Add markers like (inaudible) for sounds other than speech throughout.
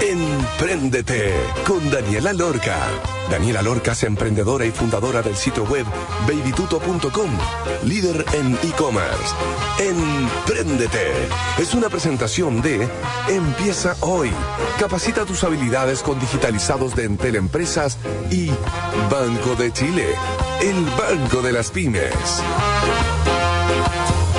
Empréndete con Daniela Lorca. Daniela Lorca es emprendedora y fundadora del sitio web babytuto.com, líder en e-commerce. Empréndete es una presentación de Empieza hoy. Capacita tus habilidades con digitalizados de Entel Empresas y Banco de Chile, el banco de las pymes.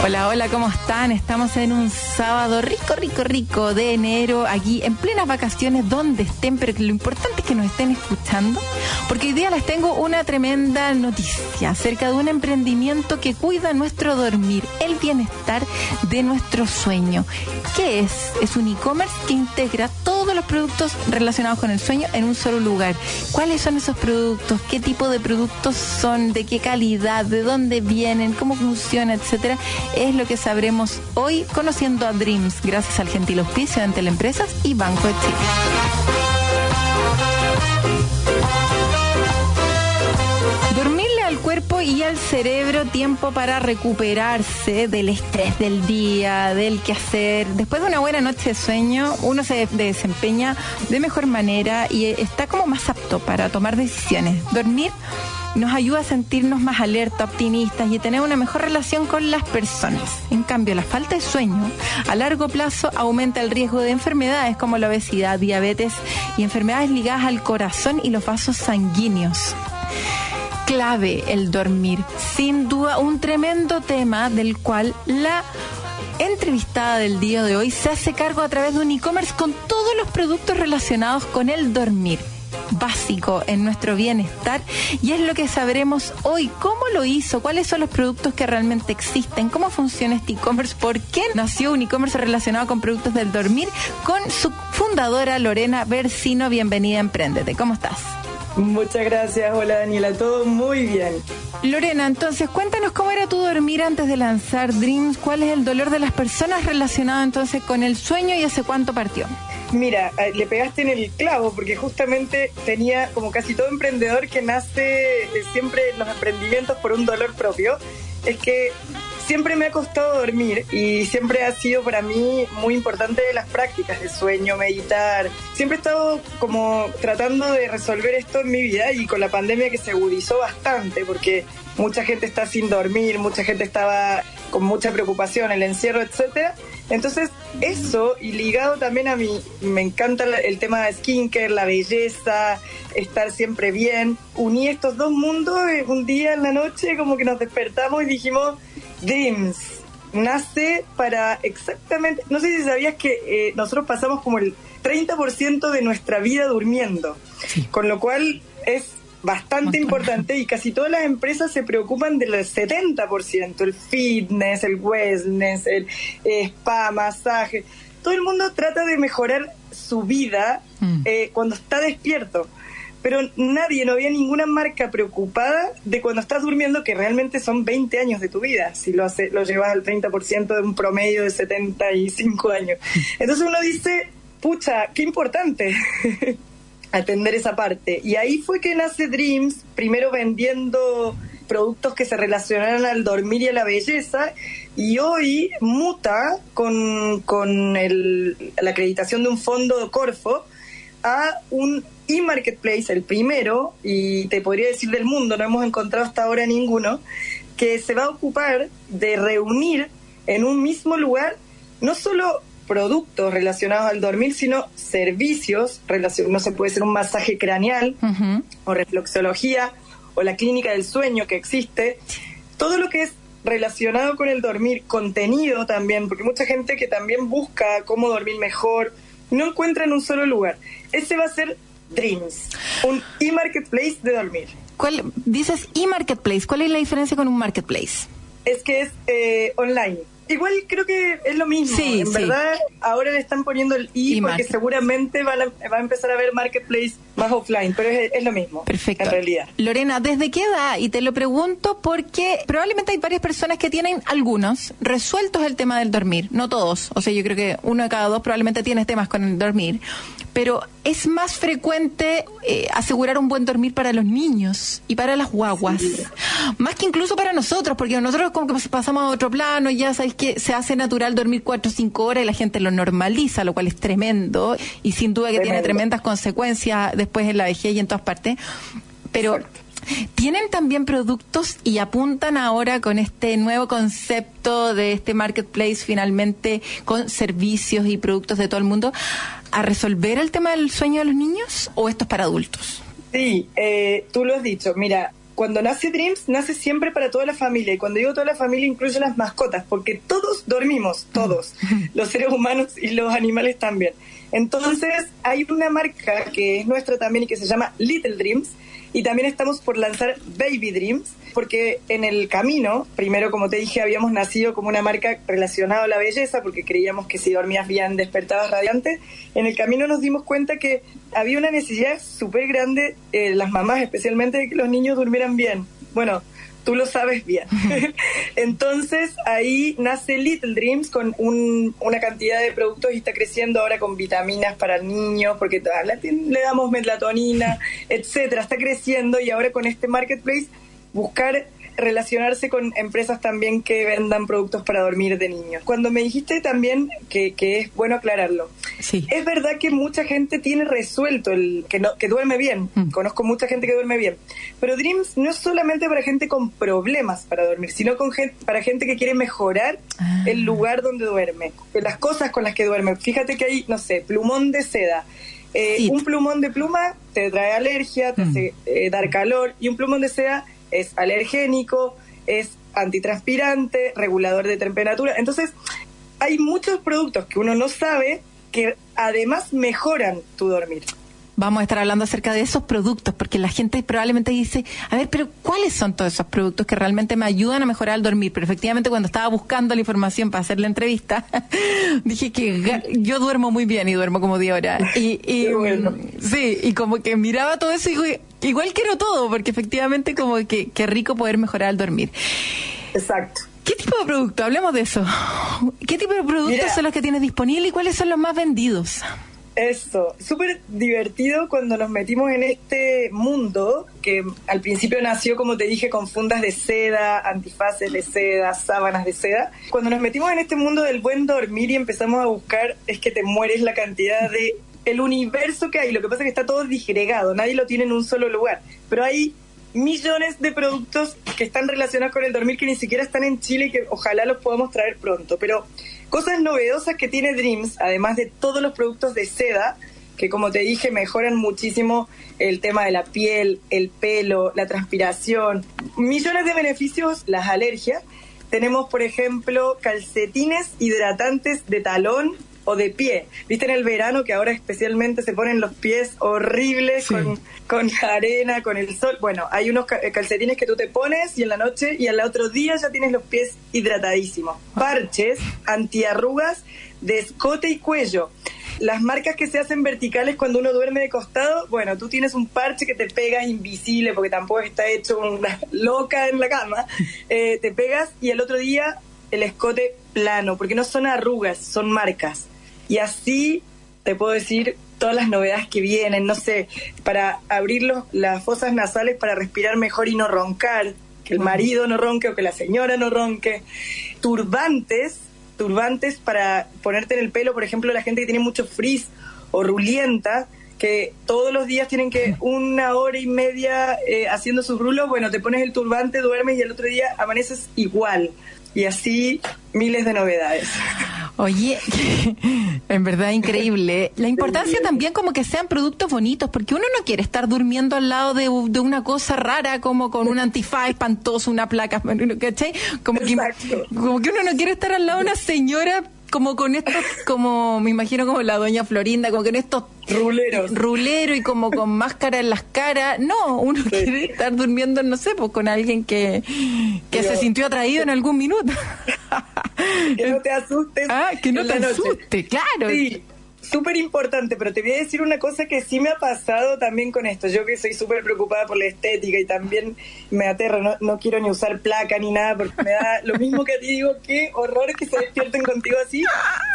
Hola, hola, ¿cómo están? Estamos en un sábado rico, rico, rico de enero, aquí en plenas vacaciones, donde estén, pero lo importante es que nos estén escuchando, porque hoy día les tengo una tremenda noticia acerca de un emprendimiento que cuida nuestro dormir, el bienestar de nuestro sueño. ¿Qué es? Es un e-commerce que integra todos los productos relacionados con el sueño en un solo lugar. ¿Cuáles son esos productos? ¿Qué tipo de productos son? ¿De qué calidad? ¿De dónde vienen? ¿Cómo funciona? Etcétera es lo que sabremos hoy conociendo a Dreams, gracias al gentil auspicio de Teleempresas y Banco de Chile. Dormirle al cuerpo y al cerebro tiempo para recuperarse del estrés del día, del quehacer. Después de una buena noche de sueño, uno se desempeña de mejor manera y está como más apto para tomar decisiones. Dormir nos ayuda a sentirnos más alerta, optimistas y tener una mejor relación con las personas. En cambio, la falta de sueño a largo plazo aumenta el riesgo de enfermedades como la obesidad, diabetes y enfermedades ligadas al corazón y los vasos sanguíneos clave el dormir. Sin duda, un tremendo tema del cual la entrevistada del día de hoy se hace cargo a través de un e-commerce con todos los productos relacionados con el dormir básico en nuestro bienestar y es lo que sabremos hoy. ¿Cómo lo hizo? ¿Cuáles son los productos que realmente existen? ¿Cómo funciona este e-commerce? ¿Por qué nació un e-commerce relacionado con productos del dormir? Con su fundadora Lorena Versino. Bienvenida a Emprendete. ¿Cómo estás? Muchas gracias, hola Daniela, todo muy bien. Lorena, entonces cuéntanos cómo era tu dormir antes de lanzar Dreams, cuál es el dolor de las personas relacionado entonces con el sueño y hace cuánto partió. Mira, eh, le pegaste en el clavo porque justamente tenía, como casi todo emprendedor que nace eh, siempre en los emprendimientos por un dolor propio, es que siempre me ha costado dormir y siempre ha sido para mí muy importante las prácticas de sueño, meditar. Siempre he estado como tratando de resolver esto en mi vida y con la pandemia que se agudizó bastante porque mucha gente está sin dormir, mucha gente estaba con mucha preocupación, el encierro, etcétera. Entonces, eso y ligado también a mí, me encanta el tema de skincare, la belleza, estar siempre bien. Uní estos dos mundos un día en la noche, como que nos despertamos y dijimos, Dreams, nace para exactamente, no sé si sabías que eh, nosotros pasamos como el 30% de nuestra vida durmiendo, con lo cual es bastante importante y casi todas las empresas se preocupan del 70%, el fitness, el wellness, el eh, spa, masaje. Todo el mundo trata de mejorar su vida mm. eh, cuando está despierto. Pero nadie, no había ninguna marca preocupada de cuando estás durmiendo, que realmente son 20 años de tu vida, si lo, hace, lo llevas al 30% de un promedio de 75 años. Mm. Entonces uno dice, pucha, qué importante. (laughs) atender esa parte. Y ahí fue que nace Dreams, primero vendiendo productos que se relacionaran al dormir y a la belleza, y hoy muta con, con el, la acreditación de un fondo de Corfo a un e-marketplace, el primero, y te podría decir del mundo, no hemos encontrado hasta ahora ninguno, que se va a ocupar de reunir en un mismo lugar no solo productos relacionados al dormir, sino servicios, no se puede ser un masaje craneal o reflexología o la clínica del sueño que existe, todo lo que es relacionado con el dormir, contenido también, porque mucha gente que también busca cómo dormir mejor, no encuentra en un solo lugar. Ese va a ser Dreams, un e-marketplace de dormir. ¿Cuál, dices e-marketplace, ¿cuál es la diferencia con un marketplace? Es que es eh, online Igual creo que es lo mismo. Sí, en verdad, ahora le están poniendo el I, porque seguramente va a, va a, empezar a haber marketplace más offline, pero es, lo mismo. Perfecto. En realidad. Lorena, ¿desde qué edad? Y te lo pregunto porque probablemente hay varias personas que tienen algunos resueltos el tema del dormir, no todos. O sea, yo creo que uno de cada dos probablemente tiene temas con el dormir. Pero es más frecuente eh, asegurar un buen dormir para los niños y para las guaguas. Más que incluso para nosotros, porque nosotros como que pasamos a otro plano, ya sabéis que se hace natural dormir cuatro o cinco horas y la gente lo normaliza, lo cual es tremendo y sin duda que tiene tremendas consecuencias después en la vejez y en todas partes. Pero tienen también productos y apuntan ahora con este nuevo concepto de este marketplace finalmente con servicios y productos de todo el mundo a resolver el tema del sueño de los niños o esto es para adultos? Sí, eh, tú lo has dicho. Mira, cuando nace Dreams, nace siempre para toda la familia. Y cuando digo toda la familia, incluye las mascotas, porque todos dormimos, todos, (laughs) los seres humanos y los animales también. Entonces, hay una marca que es nuestra también y que se llama Little Dreams, y también estamos por lanzar Baby Dreams, porque en el camino, primero como te dije, habíamos nacido como una marca relacionada a la belleza, porque creíamos que si dormías bien despertabas radiante. En el camino nos dimos cuenta que había una necesidad súper grande, eh, las mamás especialmente, de que los niños durmieran bien. Bueno, tú lo sabes bien. (laughs) Entonces ahí nace Little Dreams con una cantidad de productos y está creciendo ahora con vitaminas para el niño, porque le damos melatonina, (laughs) etcétera. Está creciendo y ahora con este marketplace buscar relacionarse con empresas también que vendan productos para dormir de niños. Cuando me dijiste también que, es bueno aclararlo, sí. es verdad que mucha gente tiene resuelto el que, no, que duerme bien. Mm. Conozco mucha gente que duerme bien. Pero Dreams no es solamente para gente con problemas para dormir, sino con gente, para gente que quiere mejorar ah. el lugar donde duerme, las cosas con las que duerme. Fíjate que hay, no sé, plumón de seda. Eh, un plumón de pluma te trae alergia, te mm. hace eh, dar calor, y un plumón de seda es alergénico, es antitranspirante, regulador de temperatura. Entonces, hay muchos productos que uno no sabe que además mejoran tu dormir vamos a estar hablando acerca de esos productos, porque la gente probablemente dice, a ver, pero ¿cuáles son todos esos productos que realmente me ayudan a mejorar el dormir? Pero efectivamente cuando estaba buscando la información para hacer la entrevista, (laughs) dije que yo duermo muy bien y duermo como de hora. Y, Sí, y como que miraba todo eso y digo, igual quiero todo, porque efectivamente como que, qué rico poder mejorar el dormir. Exacto. ¿Qué tipo de producto? Hablemos de eso. ¿Qué tipo de productos son los que tienes disponibles y cuáles son los más vendidos? Eso, súper divertido cuando nos metimos en este mundo que al principio nació, como te dije, con fundas de seda, antifaces de seda, sábanas de seda. Cuando nos metimos en este mundo del buen dormir y empezamos a buscar, es que te mueres la cantidad de el universo que hay. Lo que pasa es que está todo disgregado, nadie lo tiene en un solo lugar. Pero hay millones de productos que están relacionados con el dormir que ni siquiera están en Chile y que ojalá los podamos traer pronto. Pero Cosas novedosas que tiene Dreams, además de todos los productos de seda, que como te dije mejoran muchísimo el tema de la piel, el pelo, la transpiración, millones de beneficios, las alergias. Tenemos, por ejemplo, calcetines hidratantes de talón o de pie. ¿Viste en el verano que ahora especialmente se ponen los pies horribles con, con la arena, con el sol? Bueno, hay unos eh, calcetines que tú te pones y en la noche y al otro día ya tienes los pies hidratadísimos. Parches, antiarrugas de escote y cuello. Las marcas que se hacen verticales cuando uno duerme de costado, bueno, tú tienes un parche que te pega invisible porque tampoco está hecho una loca en la cama. (laughs) Eh, te pegas y al otro día el escote plano, porque no son arrugas, son marcas. Y así te puedo decir todas las novedades que vienen, no sé, para abrir las fosas nasales para respirar mejor y no roncar, que el marido no ronque o que la señora no ronque. Turbantes, turbantes para ponerte en el pelo, por ejemplo, la gente que tiene mucho frizz o rulienta, que todos los días tienen que una hora y media eh, haciendo sus rulos, bueno, te pones el turbante, duermes y el otro día amaneces igual. Y así miles de novedades. Oye, (laughs) en verdad increíble. La importancia también como que sean productos bonitos, porque uno no quiere estar durmiendo al lado de, una cosa rara como con un antifaz espantoso, una placa, (laughs) ¿cachai? Como que, como que uno no quiere estar al lado de una señora como con estos, como me imagino como la doña Florinda, como con estos ruleros. Rulero y como con máscara en las caras. No, uno quiere estar durmiendo, no sé, pues con alguien que, que se sintió atraído en algún minuto. (laughs) que no te asustes. Ah, que no te asuste, claro. Sí súper importante, pero te voy a decir una cosa que sí me ha pasado también con esto. Yo que soy súper preocupada por la estética y también me aterra, no, quiero ni usar placa ni nada porque me da lo mismo que a ti digo, qué horror que se despierten contigo así.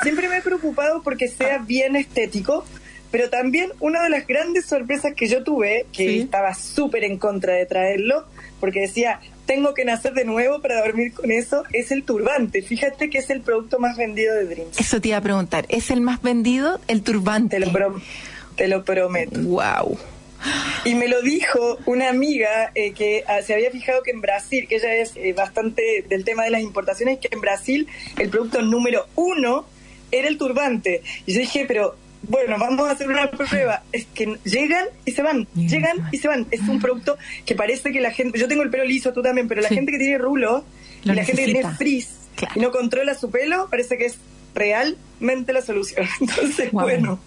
Siempre me he preocupado porque sea bien estético, Pero también una de las grandes sorpresas que yo tuve, que estaba súper en contra de traerlo, porque decía, tengo que nacer de nuevo para dormir con eso, es el turbante. Fíjate que es el producto más vendido de Dreams. Eso te iba a preguntar, ¿es el más vendido el turbante? Te lo, te lo prometo. Wow. Y me lo dijo una amiga eh, que ah, se había fijado que en Brasil, que ella es eh, bastante del tema de las importaciones, que en Brasil el producto número uno era el turbante. Y yo dije, pero bueno, vamos a hacer una prueba. Es que llegan y se van, llegan y se van. Es un producto que parece que la gente, yo tengo el pelo liso, tú también, pero la gente que tiene rulo y la gente que tiene frizz y no controla su pelo, parece que es realmente la solución. (laughs) Entonces, bueno.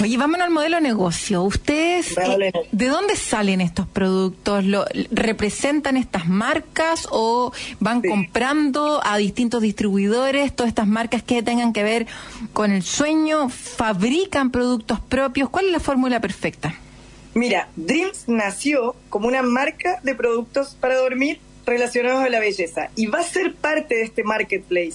Oye, vámonos al modelo negocio. ¿Ustedes eh, de dónde salen estos productos? ¿Lo, ¿Representan estas marcas o van comprando a distintos distribuidores todas estas marcas que tengan que ver con el sueño? ¿Fabrican productos propios? ¿Cuál es la fórmula perfecta? Mira, Dreams nació como una marca de productos para dormir relacionados a la belleza y va a ser parte de este marketplace.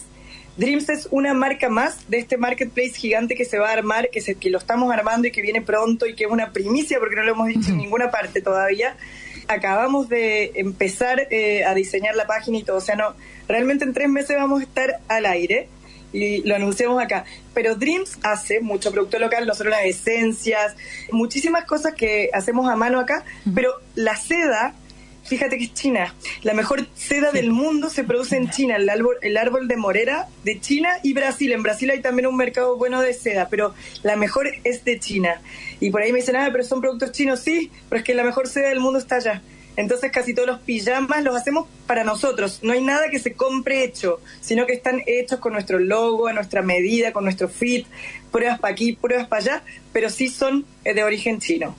Dreams es una marca más de este marketplace gigante que se va a armar, que, se, que lo estamos armando y que viene pronto y que es una primicia porque no lo hemos dicho en ninguna parte todavía. Acabamos de empezar eh, a diseñar la página y todo, o sea, no, realmente en tres meses vamos a estar al aire y lo anunciamos acá. Pero Dreams hace mucho producto local, nosotros las esencias, muchísimas cosas que hacemos a mano acá, pero la seda fíjate que es China. La mejor seda del mundo se produce en China, el árbol, el árbol de morera de China y Brasil. En Brasil hay también un mercado bueno de seda, pero la mejor es de China. Y por ahí me dicen, ah, pero son productos chinos, sí, pero es que la mejor seda del mundo está allá. Entonces casi todos los pijamas los hacemos para nosotros. No hay nada que se compre hecho, sino que están hechos con nuestro logo, a nuestra medida, con nuestro fit, pruebas para aquí, pruebas para allá, pero sí son eh, de origen chino.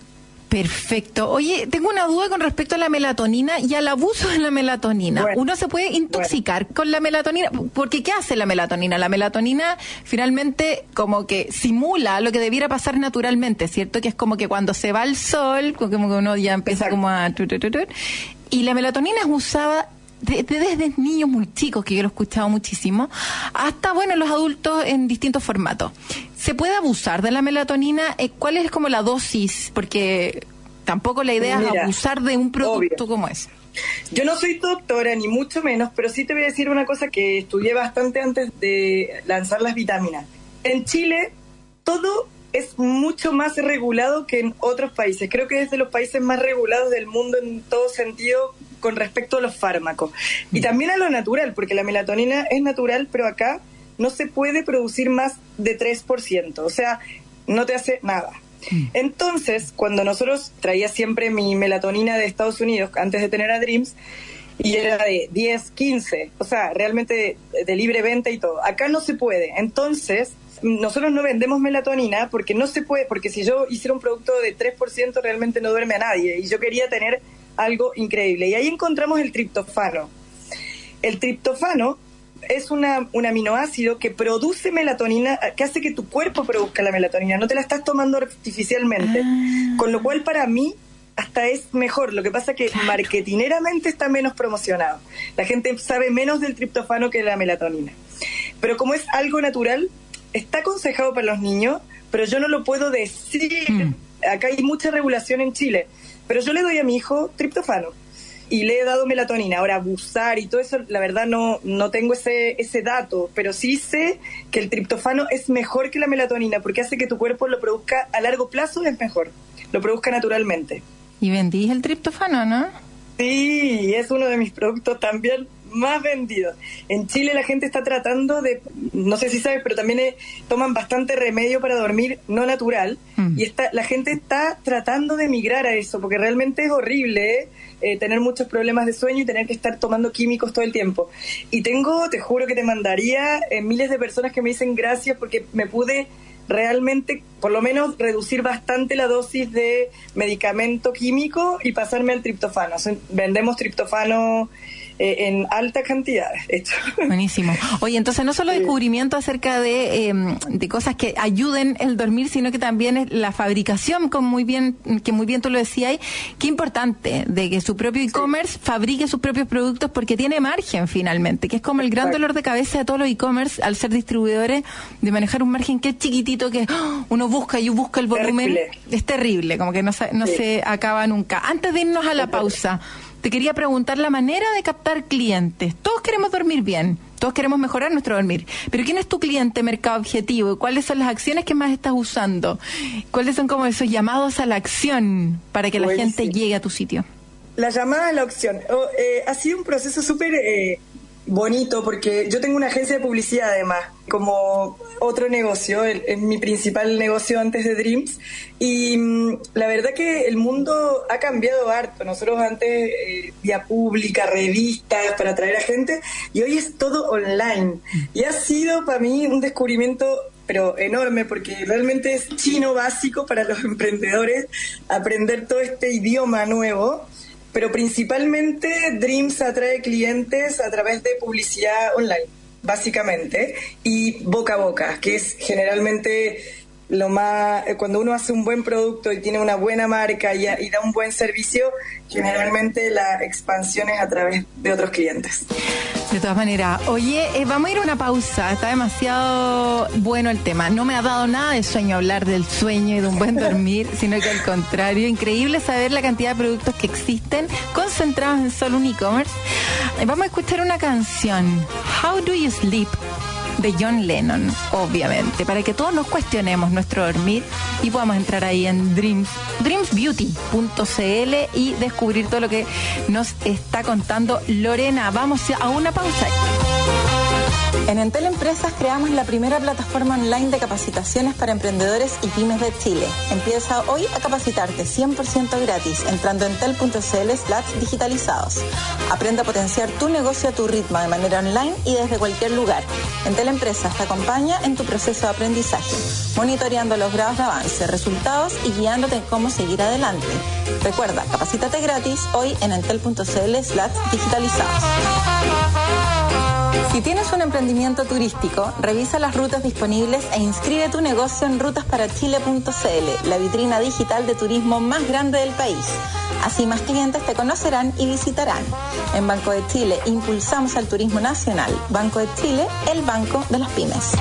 Perfecto. Oye, tengo una duda con respecto a la melatonina y al abuso de la melatonina. ¿Uno se puede intoxicar con la melatonina? Porque ¿qué hace la melatonina? La melatonina finalmente como que simula lo que debiera pasar naturalmente, ¿cierto? Que es como que cuando se va el sol, como que uno ya empieza como a... Y la melatonina es usada desde niños muy chicos, que yo lo he escuchado muchísimo, hasta, bueno, los adultos en distintos formatos. ¿Se puede abusar de la melatonina? Eh, ¿Cuál es como la dosis? Porque tampoco la idea es abusar de un producto como ese. Yo no soy doctora, ni mucho menos, pero sí te voy a decir una cosa que estudié bastante antes de lanzar las vitaminas. En Chile, todo es mucho más regulado que en otros países. Creo que es de los países más regulados del mundo en todo sentido con respecto a los fármacos. Y mm. también a lo natural, porque la melatonina es natural, pero acá no se puede producir más de 3%, o sea, no te hace nada. Mm. Entonces, cuando nosotros traía siempre mi melatonina de Estados Unidos antes de tener a Dreams, y era de 10, 15, o sea, realmente de libre venta y todo. Acá no se puede. Entonces, nosotros no vendemos melatonina porque no se puede, porque si yo hiciera un producto de 3% realmente no duerme a nadie. Y yo quería tener algo increíble. Y ahí encontramos el triptofano. El triptofano es una, un aminoácido que produce melatonina, que hace que tu cuerpo produzca la melatonina, no te la estás tomando artificialmente. Ah. Con lo cual para mí hasta es mejor. Lo que pasa que marketineramente está menos promocionado. La gente sabe menos del triptofano que de la melatonina. Pero como es algo natural, está aconsejado para los niños, pero yo no lo puedo decir. Mm. Acá hay mucha regulación en Chile. Pero yo le doy a mi hijo triptofano y le he dado melatonina. Ahora, abusar y todo eso, la verdad no, no tengo ese, ese dato, pero sí sé que el triptofano es mejor que la melatonina porque hace que tu cuerpo lo produzca a largo plazo, es mejor, lo produzca naturalmente. Y vendís el triptofano, ¿no? Sí, es uno de mis productos también más vendidos. En Chile la gente está tratando de, no sé si sabes, pero también eh, toman bastante remedio para dormir no natural mm. y está, la gente está tratando de migrar a eso porque realmente es horrible eh, tener muchos problemas de sueño y tener que estar tomando químicos todo el tiempo. Y tengo, te juro que te mandaría eh, miles de personas que me dicen gracias porque me pude realmente, por lo menos, reducir bastante la dosis de medicamento químico y pasarme al triptofano. vendemos triptofano eh, en altas cantidades, hecho. (laughs) Buenísimo. Oye, entonces no solo descubrimiento acerca de, em, de cosas que ayuden el dormir, sino que también es la fabricación, como muy bien, que muy bien tú lo decías, qué importante de que su propio e-commerce fabrique sus propios productos porque tiene margen finalmente, que es como el gran dolor de cabeza de todos los e-commerce al ser distribuidores, de manejar un margen que es chiquitito, que ¡oh! uno busca y busca el volumen. Es terrible, como que no, no se acaba nunca. Antes de irnos a la pausa, te quería preguntar la manera de captar clientes. Todos queremos dormir bien, todos queremos mejorar nuestro dormir, pero ¿quién es tu cliente mercado objetivo? ¿Cuáles son las acciones que más estás usando? ¿Cuáles son como esos llamados a la acción para que la gente llegue a tu sitio? La llamada a la opción. Oh, eh, ha sido un proceso súper eh, bonito porque yo tengo una agencia de publicidad además, como otro negocio, es mi principal negocio antes de Dreams. Y mm, la verdad que el mundo ha cambiado harto. Nosotros antes eh, vía pública, revistas para atraer a gente y hoy es todo online. Y ha sido para mí un descubrimiento pero enorme porque realmente es chino básico para los (laughs) emprendedores aprender todo este idioma nuevo pero principalmente Dreams atrae clientes a través de publicidad online, básicamente, y boca a boca, que es generalmente lo más eh, cuando uno hace un buen producto y tiene una buena marca y, y, da un buen servicio, generalmente la expansión es a través de otros clientes. De todas maneras, oye, eh, vamos a ir a una pausa. Está demasiado bueno el tema. No me ha dado nada de sueño hablar del sueño y de un buen (laughs) dormir, sino que al contrario, increíble saber la cantidad de productos que existen concentrados en solo un e-commerce. Eh, vamos a escuchar una canción, How Do You Sleep? De John Lennon, obviamente, para que todos nos cuestionemos nuestro dormir y podamos entrar ahí en Dreams, dreamsbeauty.cl y descubrir todo lo que nos está contando Lorena. Vamos a una pausa. En Entel Empresas creamos la primera plataforma online de capacitaciones para emprendedores y pymes de Chile. Empieza hoy a capacitarte 100% gratis entrando en slash digitalizados. Aprende a potenciar tu negocio a tu ritmo de manera online y desde cualquier lugar. Entel Empresas te acompaña en tu proceso de aprendizaje, monitoreando los grados de avance, resultados y guiándote en cómo seguir adelante. Recuerda, capacítate gratis hoy en entel.cl digitalizados. Si tienes un emprendimiento turístico, revisa las rutas disponibles e inscribe tu negocio en rutasparachile.cl, la vitrina digital de turismo más grande del país. Así más clientes te conocerán y visitarán. En Banco de Chile impulsamos al turismo nacional. Banco de Chile, el banco de las pymes.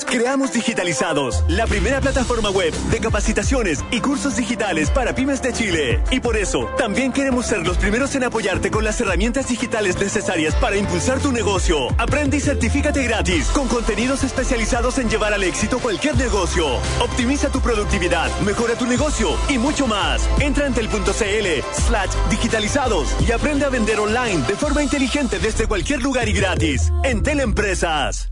Creamos Digitalizados, la primera plataforma web de capacitaciones y cursos digitales para pymes de Chile. Y por eso, también queremos ser los primeros en apoyarte con las herramientas digitales necesarias para impulsar tu negocio. Aprende y certifícate gratis con contenidos especializados en llevar al éxito cualquier negocio. Optimiza tu productividad, mejora tu negocio y mucho más. Entra en tel.cl slash digitalizados y aprende a vender online de forma inteligente desde cualquier lugar y gratis. Entel Empresas.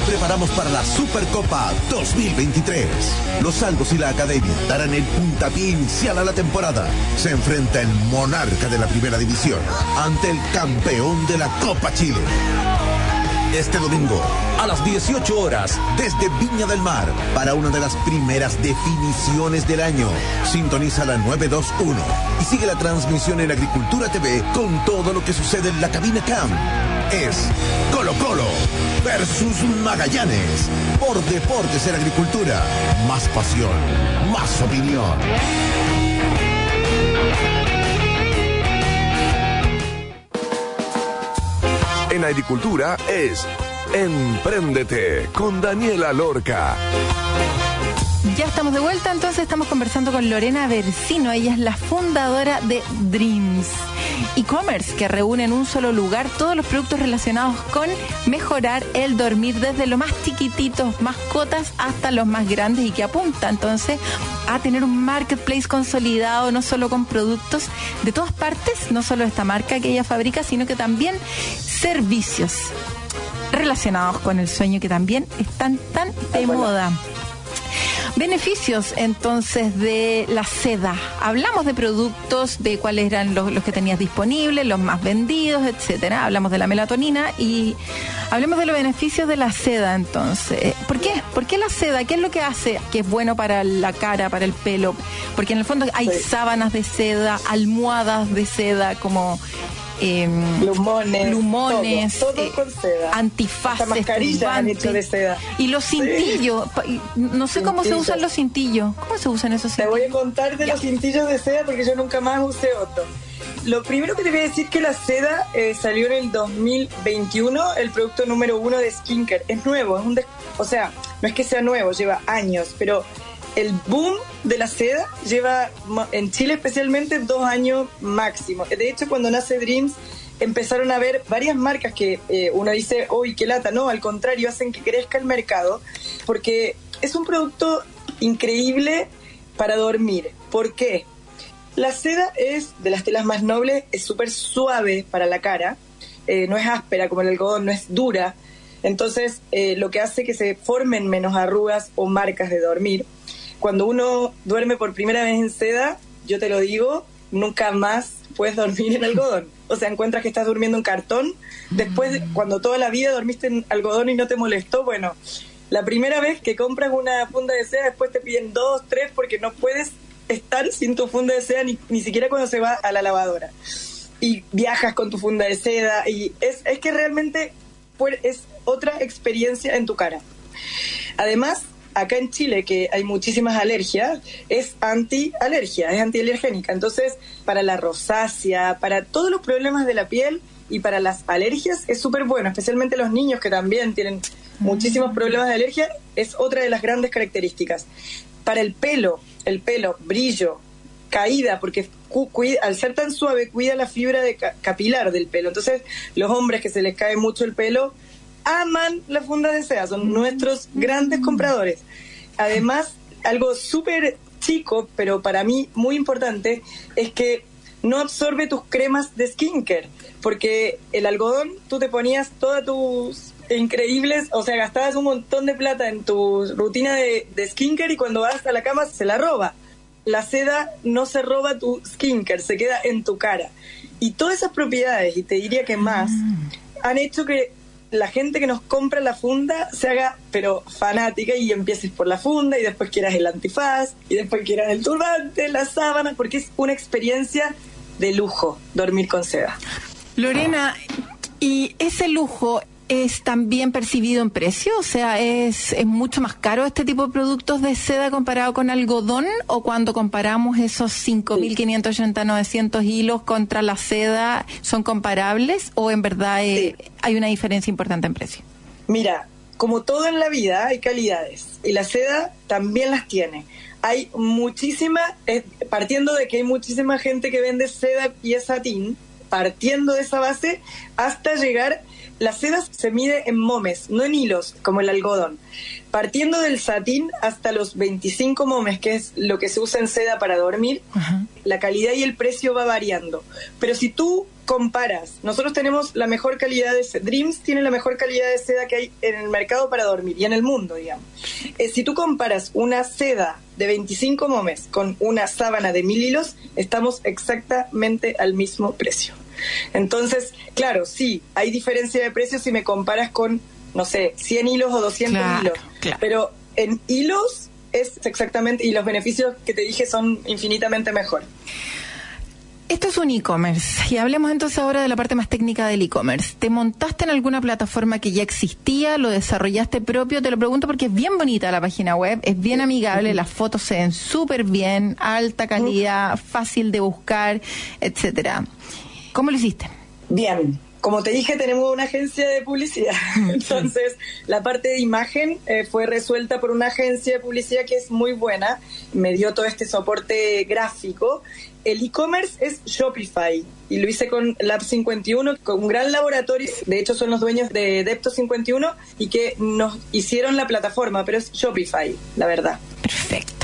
Preparamos para la Supercopa 2023. Los Salvos y la Academia darán el puntapié inicial a la temporada. Se enfrenta el monarca de la primera división ante el campeón de la Copa Chile. Este domingo, a las 18 horas, desde Viña del Mar, para una de las primeras definiciones del año. Sintoniza la 921 y sigue la transmisión en Agricultura TV con todo lo que sucede en la cabina CAM. Es Colo Colo versus Magallanes. Por Deportes en Agricultura. Más pasión, más opinión. En agricultura es Empréndete con Daniela Lorca. Ya estamos de vuelta, entonces estamos conversando con Lorena Versino. Ella es la fundadora de Dreams e-commerce que reúne en un solo lugar todos los productos relacionados con mejorar el dormir desde lo más chiquititos, mascotas, hasta los más grandes y que apunta entonces a tener un marketplace consolidado, no solo con productos de todas partes, no solo esta marca que ella fabrica, sino que también servicios relacionados con el sueño que también están tan de moda. Beneficios entonces de la seda. Hablamos de productos, de cuáles eran los, que tenías disponibles, los más vendidos, etcétera. Hablamos de la melatonina y hablemos de los beneficios de la seda entonces. ¿Por qué? ¿Por qué la seda? ¿Qué es lo que hace que es bueno para la cara, para el pelo? Porque en el fondo hay sábanas de seda, almohadas de seda, como eh, plumones, plumones todo, eh, con seda. antifaces, mascarillas de seda. Y los cintillos, no sé cómo se usan los cintillos. ¿Cómo se usan esos cintillos? Te voy a contar de los cintillos de seda porque yo nunca más usé otro. Lo primero que te voy a decir que la seda eh, salió en el 2021, el producto número uno de skincare. Es nuevo, es un o sea, no es que sea nuevo, lleva años, pero el boom de la seda lleva en Chile especialmente dos años máximo. De hecho, cuando nace Dreams empezaron a ver varias marcas que eh, uno dice, uy, qué lata, no, al contrario, hacen que crezca el mercado, porque es un producto increíble para dormir. ¿Por qué? La seda es de las telas más nobles, es súper suave para la cara, eh, no es áspera como el algodón, no es dura. Entonces, eh, lo que hace que se formen menos arrugas o marcas de dormir cuando uno duerme por primera vez en seda, yo te lo digo, nunca más puedes dormir en algodón. O sea, encuentras que estás durmiendo en cartón. Después, cuando toda la vida dormiste en algodón y no te molestó, bueno, la primera vez que compras una funda de seda, después te piden dos, tres, porque no puedes estar sin tu funda de seda ni, ni siquiera cuando se va a la lavadora. Y viajas con tu funda de seda y es, es que realmente es otra experiencia en tu cara. Además, acá en Chile, que hay muchísimas alergias, es anti-alergia, es antialergénica. Entonces, para la rosácea, para todos los problemas de la piel y para las alergias es súper bueno, especialmente los niños que también tienen muchísimos mm. problemas de alergia, es otra de las grandes características. Para el pelo, el pelo, brillo, caída, porque al ser tan suave cuida la fibra de capilar del pelo. Entonces, los hombres que se les cae mucho el pelo, aman la funda de seda, son nuestros grandes compradores. Además, algo súper chico, pero para mí muy importante, es que no absorbe tus cremas de skincare, porque el algodón tú te ponías todas tus increíbles, o sea, gastabas un montón de plata en tu rutina de, de skincare y cuando vas a la cama se la roba. La seda no se roba tu skincare, se queda en tu cara. Y todas esas propiedades, y te diría que más, han hecho que la gente que nos compra la funda se haga, pero fanática y empieces por la funda y después quieras el antifaz y después quieras el turbante, la sábana, porque es una experiencia de lujo dormir con seda. Lorena, ¿y ese lujo es también percibido en precio? O sea, ¿es, ¿es mucho más caro este tipo de productos de seda comparado con algodón? ¿O cuando comparamos esos 5.580, 900 hilos contra la seda, son comparables? ¿O en verdad eh, hay una diferencia importante en precio? Mira, como todo en la vida, hay calidades. Y la seda también las tiene. Hay muchísima, eh, partiendo de que hay muchísima gente que vende seda y es satín, partiendo de esa base hasta llegar la seda se mide en momes, no en hilos, como el algodón. Partiendo del satín hasta los 25 momes, que es lo que se usa en seda para dormir, la calidad y el precio va variando. Pero si tú comparas, nosotros tenemos la mejor calidad de seda, Dreams tiene la mejor calidad de seda que hay en el mercado para dormir y en el mundo, digamos. Eh, si tú comparas una seda de 25 momes con una sábana de mil hilos, estamos exactamente al mismo precio. Entonces, claro, sí, hay diferencia de precios si me comparas con, no sé, 100 hilos o 200 hilos. Pero en hilos es exactamente, y los beneficios que te dije son infinitamente mejor. Esto es un e-commerce y hablemos entonces ahora de la parte más técnica del e-commerce. ¿Te montaste en alguna plataforma que ya existía? ¿Lo desarrollaste propio? Te lo pregunto porque es bien bonita la página web, es bien amigable, las fotos se ven súper bien, alta calidad, fácil de buscar, etcétera. ¿Cómo lo hiciste? Bien, como te dije, tenemos una agencia de publicidad. (laughs) Entonces, la parte de imagen eh, fue resuelta por una agencia de publicidad que es muy buena. Me dio todo este soporte gráfico. El e-commerce es Shopify y lo hice con Lab51, con un gran laboratorio. De hecho, son los dueños de Depto51 y que nos hicieron la plataforma, pero es Shopify, la verdad. Perfecto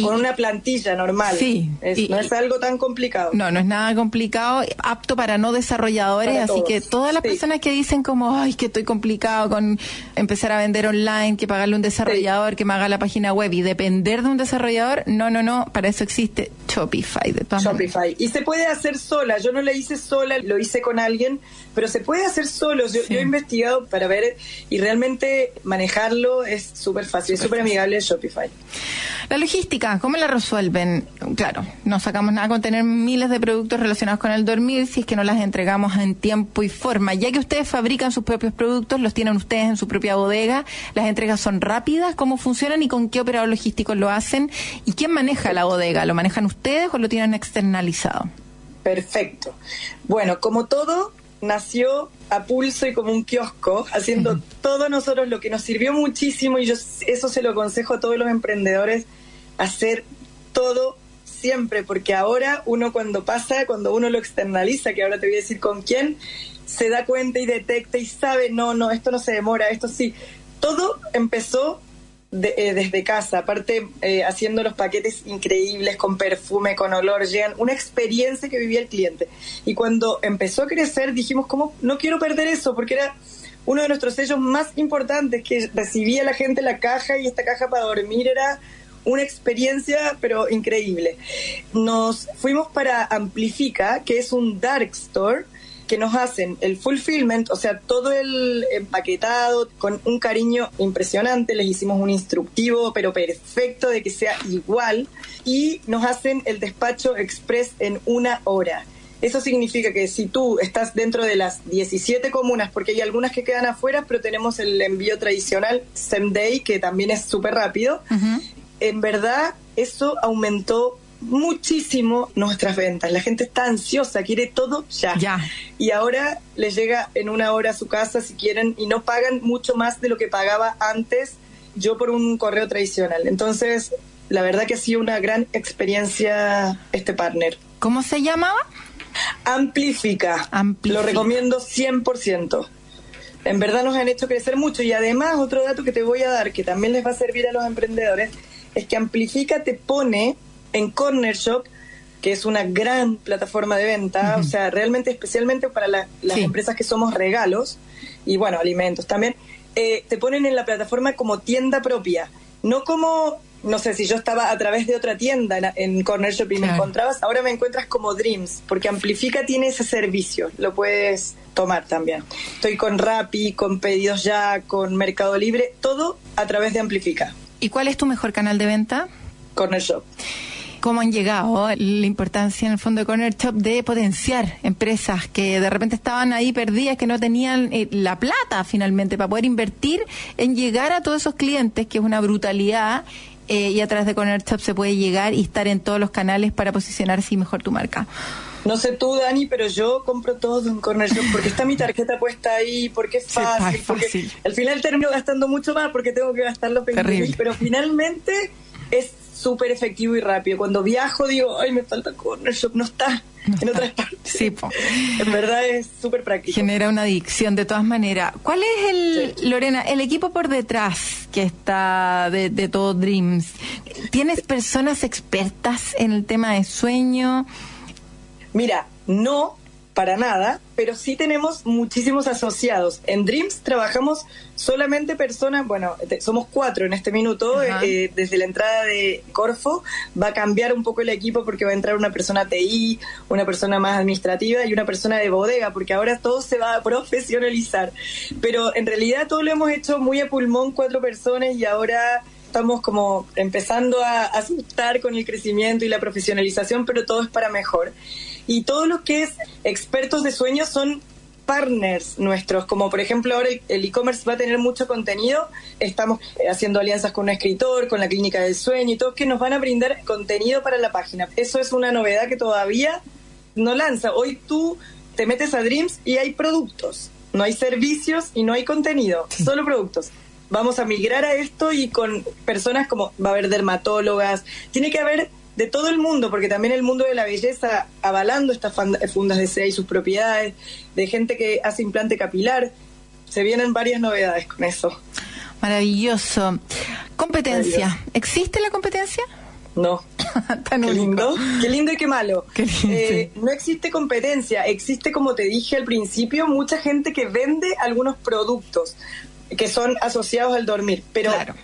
con una plantilla normal. Sí. no es algo tan complicado. No, no es nada complicado, apto para no desarrolladores, así que todas las personas que dicen como, ay, que estoy complicado con empezar a vender online, que pagarle un desarrollador, que me haga la página web y depender de un desarrollador, no, no, no, para eso existe Shopify. De todas Shopify. Y se puede hacer sola, yo no la hice sola, lo hice con alguien, pero se puede hacer solo. Yo, he investigado para ver y realmente manejarlo es súper fácil, es súper amigable Shopify. La logística, ¿cómo la resuelven? Claro, no sacamos nada con tener miles de productos relacionados con el dormir si es que no las entregamos en tiempo y forma. Ya que ustedes fabrican sus propios productos, los tienen ustedes en su propia bodega, las entregas son rápidas, ¿cómo funcionan y con qué operador logístico lo hacen? ¿Y quién maneja la bodega? ¿Lo manejan ustedes o lo tienen externalizado? Perfecto. Bueno, como todo, nació a pulso y como un kiosco, haciendo todo nosotros lo que nos sirvió muchísimo y yo eso se lo aconsejo a todos los emprendedores, hacer todo siempre, porque ahora uno cuando pasa, cuando uno lo externaliza, que ahora te voy a decir con quién, se da cuenta y detecta y sabe, no, no, esto no se demora, esto sí. Todo empezó eh, desde casa, aparte eh, haciendo los paquetes increíbles con perfume, con olor, llegan una experiencia que vivía el cliente. Y cuando empezó a crecer dijimos, ¿cómo? No quiero perder eso, porque era uno de nuestros sellos más importantes, que recibía la gente la caja y esta caja para dormir era una experiencia pero increíble. Nos fuimos para Amplifica, que es un dark store que nos hacen el fulfillment, o sea, todo el empaquetado con un cariño impresionante, les hicimos un instructivo, pero perfecto de que sea igual, y nos hacen el despacho express en una hora. Eso significa que si tú estás dentro de las 17 comunas, porque hay algunas que quedan afuera, pero tenemos el envío tradicional same day, que también es súper rápido, en verdad eso aumentó muchísimo nuestras ventas. La gente está ansiosa, quiere todo ya. ya. Y ahora les llega en una hora a su casa si quieren y no pagan mucho más de lo que pagaba antes yo por un correo tradicional. Entonces, la verdad que ha sido una gran experiencia este partner. ¿Cómo se llamaba? Amplifica. Lo recomiendo 100%. En verdad nos han hecho crecer mucho y además otro dato que te voy a dar que también les va a servir a los emprendedores es que Amplifica te pone en Corner Shop, que es una gran plataforma de venta, o sea, realmente especialmente para las empresas que somos regalos y bueno, alimentos también, eh, te ponen en la plataforma como tienda propia, no como no sé, si yo estaba a través de otra tienda en, en Corner Shop y me encontrabas, ahora me encuentras como Dreams, porque Amplifica tiene ese servicio, lo puedes tomar también. Estoy con Rappi, con Pedidos Ya, con Mercado Libre, todo a través de Amplifica, ¿Y cuál es tu mejor canal de venta? Corner Shop. ¿Cómo han llegado? La importancia en el fondo de Corner Shop de potenciar empresas que de repente estaban ahí perdidas, que no tenían eh, la plata finalmente para poder invertir en llegar a todos esos clientes, que es una brutalidad. eh, y a través de Corner Shop se puede llegar y estar en todos los canales para posicionar así mejor tu marca. No sé tú, Dani, pero yo compro todo en Corner Shop porque está mi tarjeta puesta ahí, porque es fácil, porque fácil. al final termino gastando mucho más porque tengo que gastar los 20 Terrible. pero finalmente es súper efectivo y rápido. Cuando viajo digo, ay, me falta Corner Shop, no está en otras partes. Sí, po. En verdad es súper práctico. Genera una adicción de todas maneras. ¿Cuál es el, Lorena, el equipo por detrás que está de, de todo Dreams? ¿Tienes personas expertas en el tema de sueño? Mira, no para nada, pero sí tenemos muchísimos asociados. En Dreams trabajamos solamente personas, bueno, te- somos cuatro en este minuto, eh, desde la entrada de Corfo va a cambiar un poco el equipo porque va a entrar una persona TI, una persona más administrativa y una persona de bodega, porque ahora todo se va a profesionalizar. Pero en realidad todo lo hemos hecho muy a pulmón, cuatro personas, y ahora estamos como empezando a asustar con el crecimiento y la profesionalización, pero todo es para mejor. Y todo lo que es expertos de sueños son partners nuestros, como por ejemplo ahora el- e-commerce va a tener mucho contenido, estamos eh, haciendo alianzas con un escritor, con la clínica del sueño y todos que nos van a brindar contenido para la página. Eso es una novedad que todavía no lanza. Hoy tú te metes a Dreams y hay productos, no hay servicios y no hay contenido, solo productos. Vamos a migrar a esto y con personas como va a haber dermatólogas, tiene que haber de todo el mundo, porque también el mundo de la belleza avalando estas fan- fundas de seda y sus propiedades, de gente que hace implante capilar, se vienen varias novedades con eso. Maravilloso. Competencia. Maravilloso. ¿Existe la competencia? No, (laughs) Tan Qué único. lindo, qué lindo y qué malo. (laughs) Qué lindo, Eh. No existe competencia, existe, como te dije al principio, mucha gente que vende algunos productos que son asociados al dormir, pero Claro.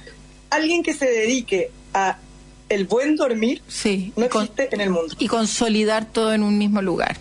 alguien que se dedique a el buen dormir Sí. no con- existe en el mundo. y consolidar todo en un mismo lugar.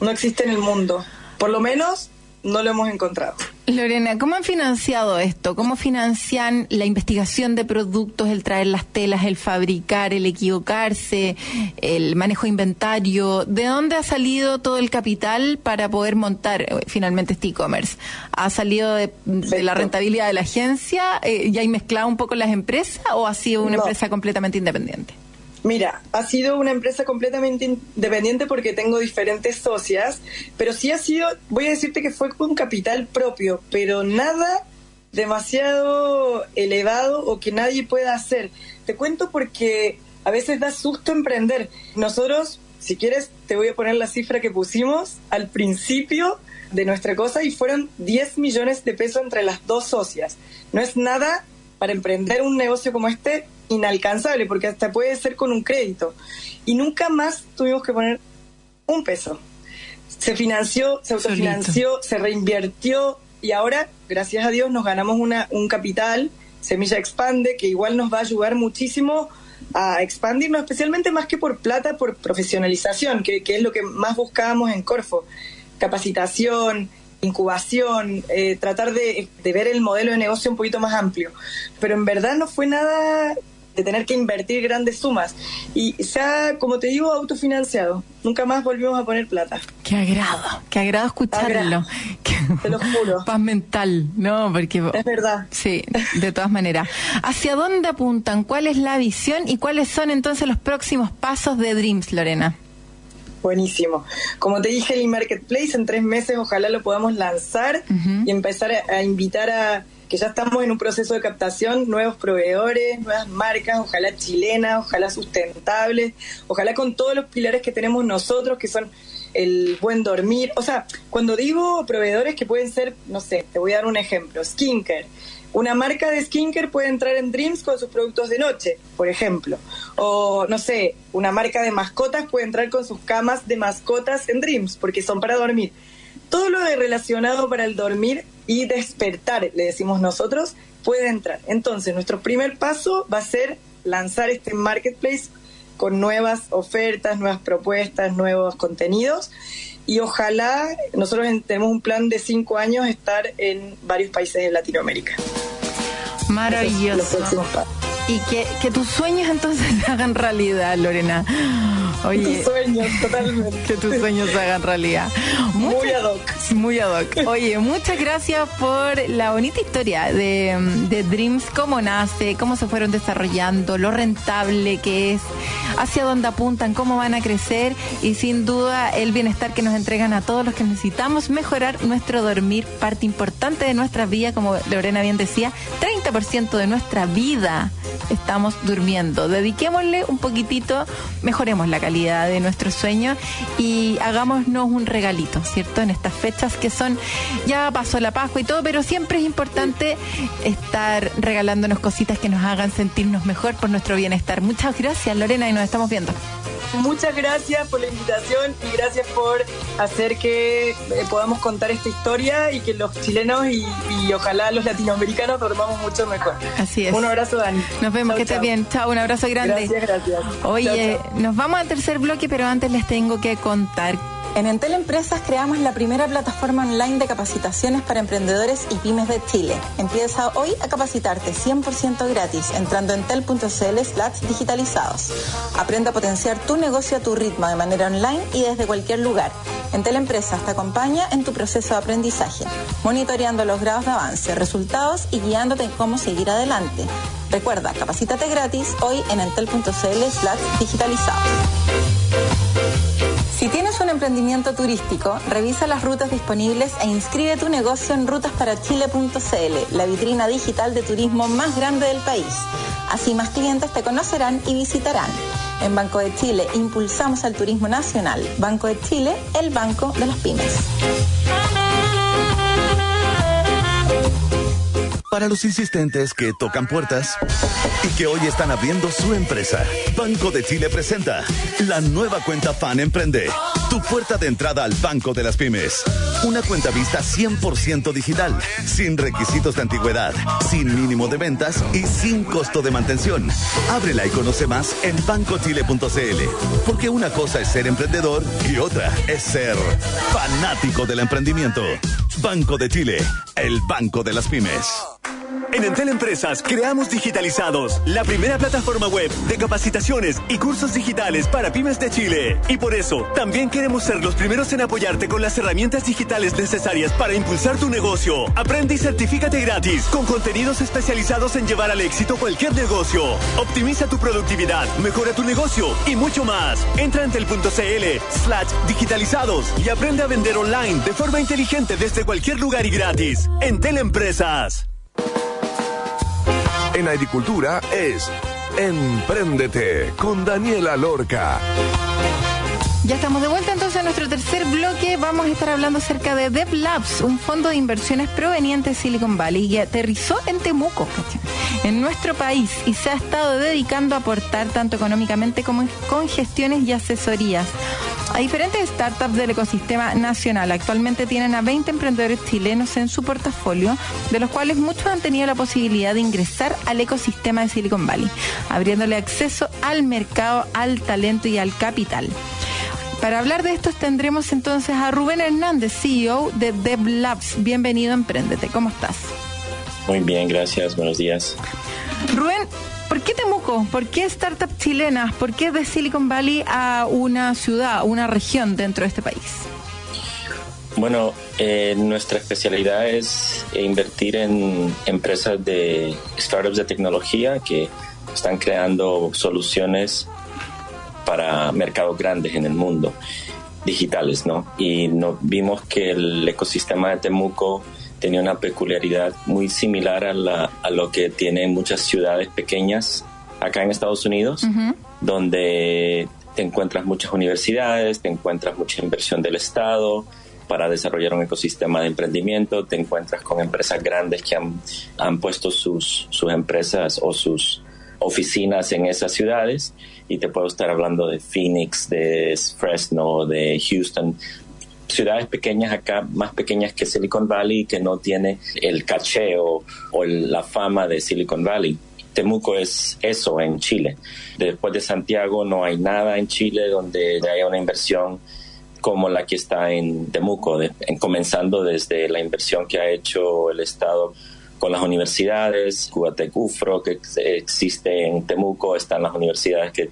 No existe en el mundo. Por lo menos no lo hemos encontrado. Lorena, ¿cómo han financiado esto? ¿Cómo financian la investigación de productos, el traer las telas, el fabricar, el equivocarse, el manejo de inventario? ¿De dónde ha salido todo el capital para poder montar eh, finalmente este e-commerce? ¿Ha salido de, de la rentabilidad de la agencia? Eh, ¿Ya hay mezclado un poco las empresas o ha sido una No. empresa completamente independiente? Mira, ha sido una empresa completamente independiente porque tengo diferentes socias, pero sí ha sido, voy a decirte que fue con capital propio, pero nada demasiado elevado o que nadie pueda hacer. Te cuento porque a veces da susto emprender. Nosotros, si quieres, te voy a poner la cifra que pusimos al principio de nuestra cosa y fueron 10 millones de pesos entre las dos socias. No es nada para emprender un negocio como este inalcanzable, porque hasta puede ser con un crédito. Y nunca más tuvimos que poner un peso. Se financió, se autofinanció, se reinvirtió y ahora, gracias a Dios, nos ganamos una, un capital, Semilla Expande, que igual nos va a ayudar muchísimo a expandirnos, especialmente más que por plata, por profesionalización, que, que es lo que más buscábamos en Corfo. Capacitación, incubación, eh, tratar de, de ver el modelo de negocio un poquito más amplio. Pero en verdad no fue nada de tener que invertir grandes sumas. Y se ha, como te digo, autofinanciado. Nunca más volvimos a poner plata. Qué agrado, qué agrado escucharlo. Agrado. Te lo juro. Paz mental, ¿no? Porque Es verdad. Sí, de todas maneras. ¿Hacia dónde apuntan? ¿Cuál es la visión y cuáles son entonces los próximos pasos de Dreams, Lorena? Buenísimo. Como te dije, el marketplace en tres meses ojalá lo podamos lanzar y empezar a, a invitar a que ya estamos en un proceso de captación, nuevos proveedores, nuevas marcas, ojalá chilenas, ojalá sustentables, ojalá con todos los pilares que tenemos nosotros, que son el buen dormir. O sea, cuando digo proveedores que pueden ser, no sé, te voy a dar un ejemplo, skincare. Una marca de skincare puede entrar en Dreams con sus productos de noche, por ejemplo. O, no sé, una marca de mascotas puede entrar con sus camas de mascotas en Dreams, porque son para dormir. Todo lo de relacionado para el dormir y despertar, le decimos nosotros, puede entrar. Entonces, nuestro primer paso va a ser lanzar este marketplace con nuevas ofertas, nuevas propuestas, nuevos contenidos. Y ojalá nosotros tenemos un plan de cinco años estar en varios países de Latinoamérica. Maravilloso. Y que, que tus sueños entonces (laughs) se hagan realidad, Lorena. Oye, tus sueños, totalmente. Que tus sueños se hagan realidad. muy ad hoc. Muy ad hoc. Oye, muchas gracias por la bonita historia de, de, Dreams, cómo nace, cómo se fueron desarrollando, lo rentable que es, hacia dónde apuntan, cómo van a crecer y sin duda el bienestar que nos entregan a todos los que necesitamos mejorar nuestro dormir, parte importante de nuestra vida, como Lorena bien decía, 30% de nuestra vida estamos durmiendo. Dediquémosle un poquitito, mejoremos la calidad de nuestro sueño y hagámonos un regalito, ¿cierto? En estas fechas que son, ya pasó la Pascua y todo, pero siempre es importante estar regalándonos cositas que nos hagan sentirnos mejor por nuestro bienestar. Muchas gracias, Lorena, y nos estamos viendo. Muchas gracias por la invitación y gracias por hacer que eh, podamos contar esta historia y que los chilenos y, ojalá los latinoamericanos dormamos mucho mejor. Así es. Un abrazo, Dani. Nos vemos, que estés bien. Chao, un abrazo grande. Gracias, gracias. Oye, nos vamos al tercer bloque, pero antes les tengo que contar en Entel Empresas creamos la primera plataforma online de capacitaciones para emprendedores y pymes de Chile. Empieza hoy a capacitarte 100% gratis entrando en entel.cl slash digitalizados. Aprende a potenciar tu negocio a tu ritmo de manera online y desde cualquier lugar. Entel Empresas te acompaña en tu proceso de aprendizaje, monitoreando los grados de avance, resultados y guiándote en cómo seguir adelante. Recuerda, capacítate gratis hoy en entel.cl slash digitalizados. Si tienes un emprendimiento turístico, revisa las rutas disponibles e inscribe tu negocio en rutasparachile.cl, la vitrina digital de turismo más grande del país. Así más clientes te conocerán y visitarán. En Banco de Chile impulsamos el turismo nacional. Banco de Chile, el banco de las pymes. Para los insistentes que tocan puertas y que hoy están abriendo su empresa, Banco de Chile presenta la nueva cuenta Fan Emprende. Tu puerta de entrada al Banco de las Pymes. Una cuenta vista 100% digital, sin requisitos de antigüedad, sin mínimo de ventas y sin costo de mantención. Ábrela y conoce más en bancochile.cl. Porque una cosa es ser emprendedor y otra es ser fanático del emprendimiento. Banco de Chile, el Banco de las Pymes. En Entel Empresas creamos Digitalizados, la primera plataforma web de capacitaciones y cursos digitales para pymes de Chile. Y por eso, también queremos ser los primeros en apoyarte con las herramientas digitales necesarias para impulsar tu negocio. Aprende y certifícate gratis, con contenidos especializados en llevar al éxito cualquier negocio. Optimiza tu productividad, mejora tu negocio y mucho más. Entra en entel.cl slash digitalizados y aprende a vender online de forma inteligente desde cualquier lugar y gratis. Entel Empresas en agricultura es Empréndete con Daniela Lorca. Ya estamos de vuelta entonces a nuestro tercer bloque. Vamos a estar hablando acerca de DevLabs, un fondo de inversiones proveniente de Silicon Valley y aterrizó en Temuco, en nuestro país, y se ha estado dedicando a aportar tanto económicamente como con gestiones y asesorías a diferentes startups del ecosistema nacional. Actualmente tienen a 20 emprendedores chilenos en su portafolio, de los cuales muchos han tenido la posibilidad de ingresar al ecosistema de Silicon Valley, abriéndole acceso al mercado, al talento y al capital. Para hablar de esto tendremos entonces a Rubén Hernández, CEO de DevLabs. Bienvenido a Emprendete. ¿Cómo estás? Muy bien, gracias. Buenos días. Rubén, ¿Por qué Temuco? ¿Por qué startups chilenas? ¿Por qué de Silicon Valley a una ciudad, una región dentro de este país? Bueno, eh, nuestra especialidad es invertir en empresas de startups de tecnología que están creando soluciones para mercados grandes en el mundo, digitales, ¿no? Y no, vimos que el ecosistema de Temuco tenía una peculiaridad muy similar a, la, a lo que tienen muchas ciudades pequeñas acá en Estados Unidos, donde te encuentras muchas universidades, te encuentras mucha inversión del Estado para desarrollar un ecosistema de emprendimiento, te encuentras con empresas grandes que han, han puesto sus, sus empresas o sus oficinas en esas ciudades. Y te puedo estar hablando de Phoenix, de Fresno, de Houston, ciudades pequeñas acá, más pequeñas que Silicon Valley, que no tiene el caché o, la fama de Silicon Valley. Temuco es eso en Chile. Después de Santiago no hay nada en Chile donde haya una inversión como la que está en Temuco, en, comenzando desde la inversión que ha hecho el Estado con las universidades, Cubatecufro, que existe en Temuco, están las universidades que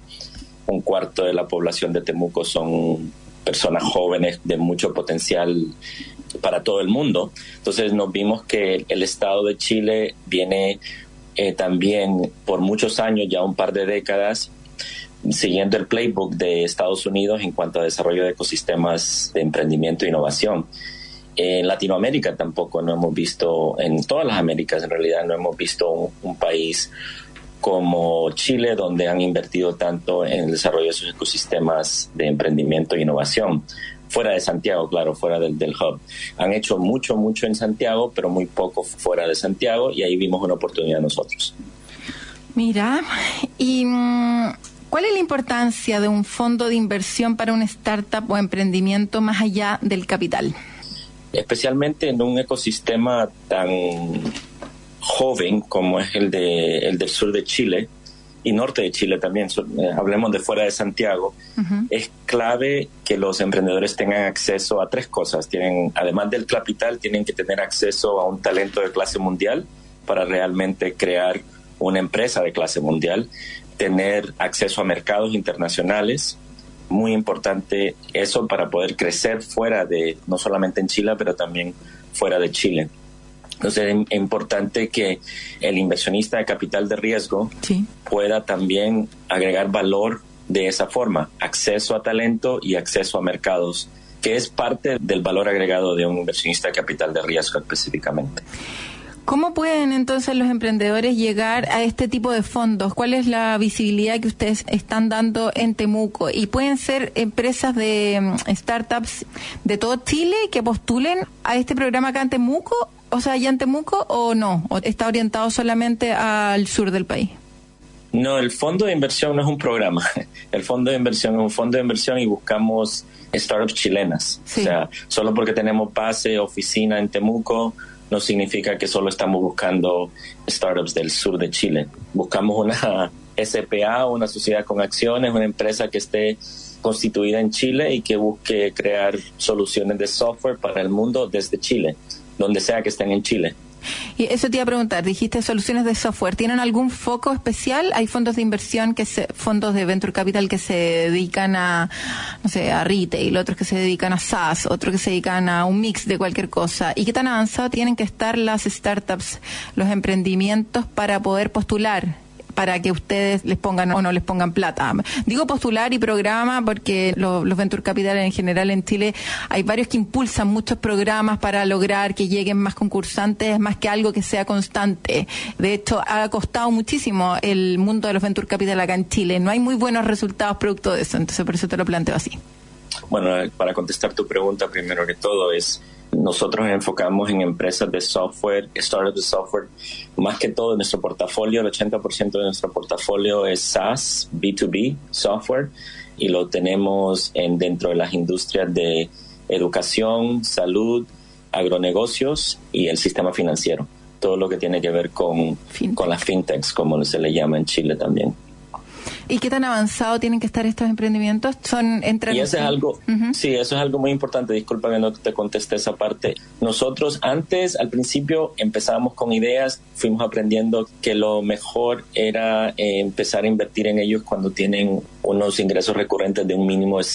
un cuarto de la población de Temuco son personas jóvenes de mucho potencial para todo el mundo. Entonces nos vimos que el Estado de Chile viene eh, también por muchos años, ya un par de décadas, siguiendo el playbook de Estados Unidos en cuanto a desarrollo de ecosistemas de emprendimiento e innovación. En Latinoamérica tampoco no hemos visto, en todas las Américas en realidad no hemos visto un, país como Chile donde han invertido tanto en el desarrollo de sus ecosistemas de emprendimiento e innovación. Fuera de Santiago, claro, fuera del, del hub. Han hecho mucho, mucho en Santiago, pero muy poco fuera de Santiago y ahí vimos una oportunidad nosotros. Mira, y mm, ¿Cuál es la importancia de un fondo de inversión para una startup o emprendimiento más allá del capital? especialmente en un ecosistema tan joven como es el, de, el del sur de Chile y norte de Chile también, eh, hablemos de fuera de Santiago, es clave que los emprendedores tengan acceso a tres cosas. Tienen, además del capital, tienen que tener acceso a un talento de clase mundial para realmente crear una empresa de clase mundial, tener acceso a mercados internacionales, muy importante eso para poder crecer fuera de, no solamente en Chile, pero también fuera de Chile. Entonces es importante que el inversionista de capital de riesgo pueda también agregar valor de esa forma, acceso a talento y acceso a mercados, que es parte del valor agregado de un inversionista de capital de riesgo específicamente. ¿Cómo pueden entonces los emprendedores llegar a este tipo de fondos? ¿Cuál es la visibilidad que ustedes están dando en Temuco? ¿Y pueden ser empresas de mm, startups de todo Chile que postulen a este programa acá en Temuco? O sea, allá en Temuco o no? ¿O está orientado solamente al sur del país? No, el fondo de inversión no es un programa. (laughs) El fondo de inversión es un fondo de inversión y buscamos startups chilenas. O sea, solo porque tenemos base, oficina en Temuco, no significa que solo estamos buscando startups del sur de Chile. Buscamos una (laughs) SPA, una sociedad con acciones, una empresa que esté constituida en Chile y que busque crear soluciones de software para el mundo desde Chile, donde sea que estén en Chile. Y eso te iba a preguntar, dijiste soluciones de software, ¿tienen algún foco especial? Hay fondos de inversión, que se, fondos de venture capital que se dedican a, no sé, a retail, otros que se dedican a SaaS, otros que se dedican a un mix de cualquier cosa. ¿Y qué tan avanzado tienen que estar las startups, los emprendimientos para poder postular para que ustedes les pongan o no les pongan plata. Digo postular y programa porque los, Venture Capital en general en Chile hay varios que impulsan muchos programas para lograr que lleguen más concursantes, más que algo que sea constante. De hecho, ha costado muchísimo el mundo de los Venture Capital acá en Chile. No hay muy buenos resultados producto de eso, entonces por eso te lo planteo así. Bueno, para contestar tu pregunta, primero que todo es nosotros enfocamos en empresas de software, startups de software. Más que todo, en nuestro portafolio, el 80% de nuestro portafolio es SaaS, B2B, software, y lo tenemos en, dentro de las industrias de educación, salud, agronegocios y el sistema financiero. Todo lo que tiene que ver con, con las fintechs, como se le llama en Chile también. ¿Y qué tan avanzado tienen que estar estos emprendimientos? Son. Y eso es algo, sí, eso es algo muy importante. Disculpa que no te contesté esa parte. Nosotros antes, al principio, empezábamos con ideas, fuimos aprendiendo que lo mejor era eh, empezar a invertir en ellos cuando tienen unos ingresos recurrentes de un mínimo de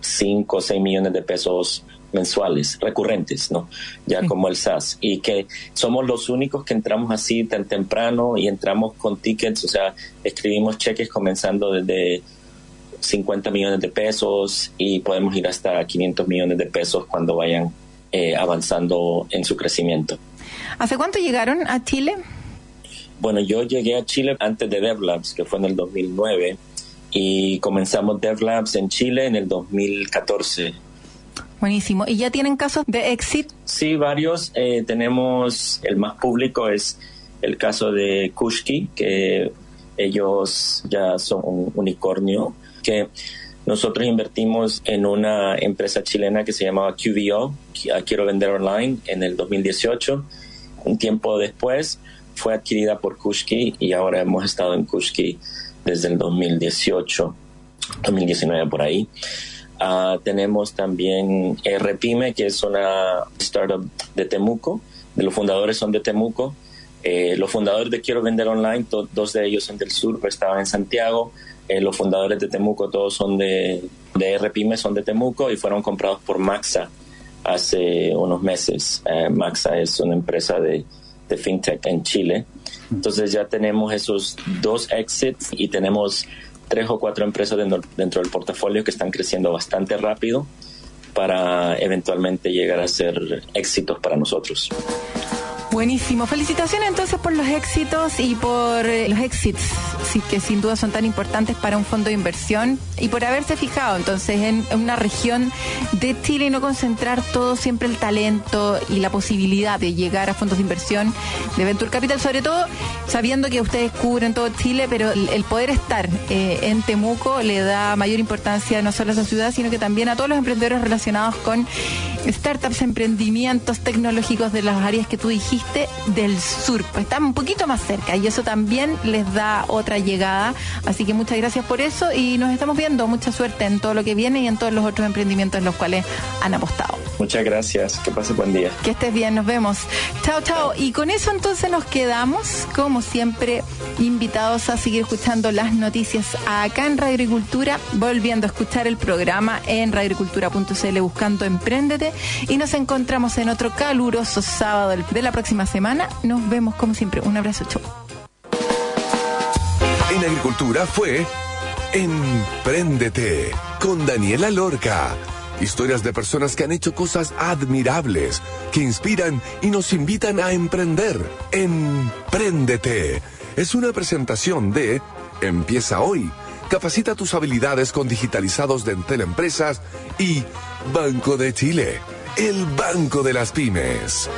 5 o 6 millones de pesos mensuales, recurrentes, ¿no? Ya como el SAS. Y que somos los únicos que entramos así tan temprano y entramos con tickets, o sea, escribimos cheques comenzando desde 50 millones de pesos y podemos ir hasta 500 millones de pesos cuando vayan eh, avanzando en su crecimiento. ¿Hace cuánto llegaron a Chile? Bueno, yo llegué a Chile antes de DevLabs, que fue en el 2009, y comenzamos DevLabs en Chile en el 2014 Buenísimo. ¿Y ya tienen casos de éxito? Sí, varios. Eh, tenemos, el más público es el caso de Kushki, que ellos ya son un unicornio, que nosotros invertimos en una empresa chilena que se llamaba QVO, Quiero Vender Online, en el 2018. Un tiempo después fue adquirida por Kushki y ahora hemos estado en Kushki desde el 2018, 2019 por ahí. Ah, tenemos también RPyme, que es una startup de Temuco. Los fundadores son de Temuco. Eh, los fundadores de Quiero Vender Online, dos de ellos son del sur, pero estaban en Santiago. Eh, los fundadores de Temuco, todos son de, de RPyme, son de Temuco y fueron comprados por Maxa hace unos meses. Eh, Maxa es una empresa de, de fintech en Chile. Entonces ya tenemos esos dos exits y tenemos tres o cuatro empresas dentro, dentro del portafolio que están creciendo bastante rápido para eventualmente llegar a ser éxitos para nosotros. Buenísimo. Felicitaciones entonces por los éxitos y por eh, los exits, que sin duda son tan importantes para un fondo de inversión y por haberse fijado entonces en, una región de Chile y no concentrar todo siempre el talento y la posibilidad de llegar a fondos de inversión de Venture Capital, sobre todo sabiendo que ustedes cubren todo Chile, pero el, poder estar eh, en Temuco le da mayor importancia no solo a esa ciudad, sino que también a todos los emprendedores relacionados con startups, emprendimientos tecnológicos de las áreas que tú dijiste del sur, pues están un poquito más cerca y eso también les da otra llegada. Así que muchas gracias por eso y nos estamos viendo. Mucha suerte en todo lo que viene y en todos los otros emprendimientos en los cuales han apostado. Muchas gracias. Que pase buen día. Que estés bien. Nos vemos. Chao, chao. Y con eso entonces nos quedamos, como siempre, invitados a seguir escuchando las noticias acá en Radio Agricultura, volviendo a escuchar el programa en radioagricultura.cl buscando Emprendete y nos encontramos en otro caluroso sábado de la próxima semana. Nos vemos como siempre. Un abrazo, chau. En Agricultura fue Emprendete con Daniela Lorca. Historias de personas que han hecho cosas admirables, que inspiran y nos invitan a emprender. Emprendete. Es una presentación de Empieza hoy. Capacita tus habilidades con digitalizados de Entel Empresas y Banco de Chile, el banco de las pymes.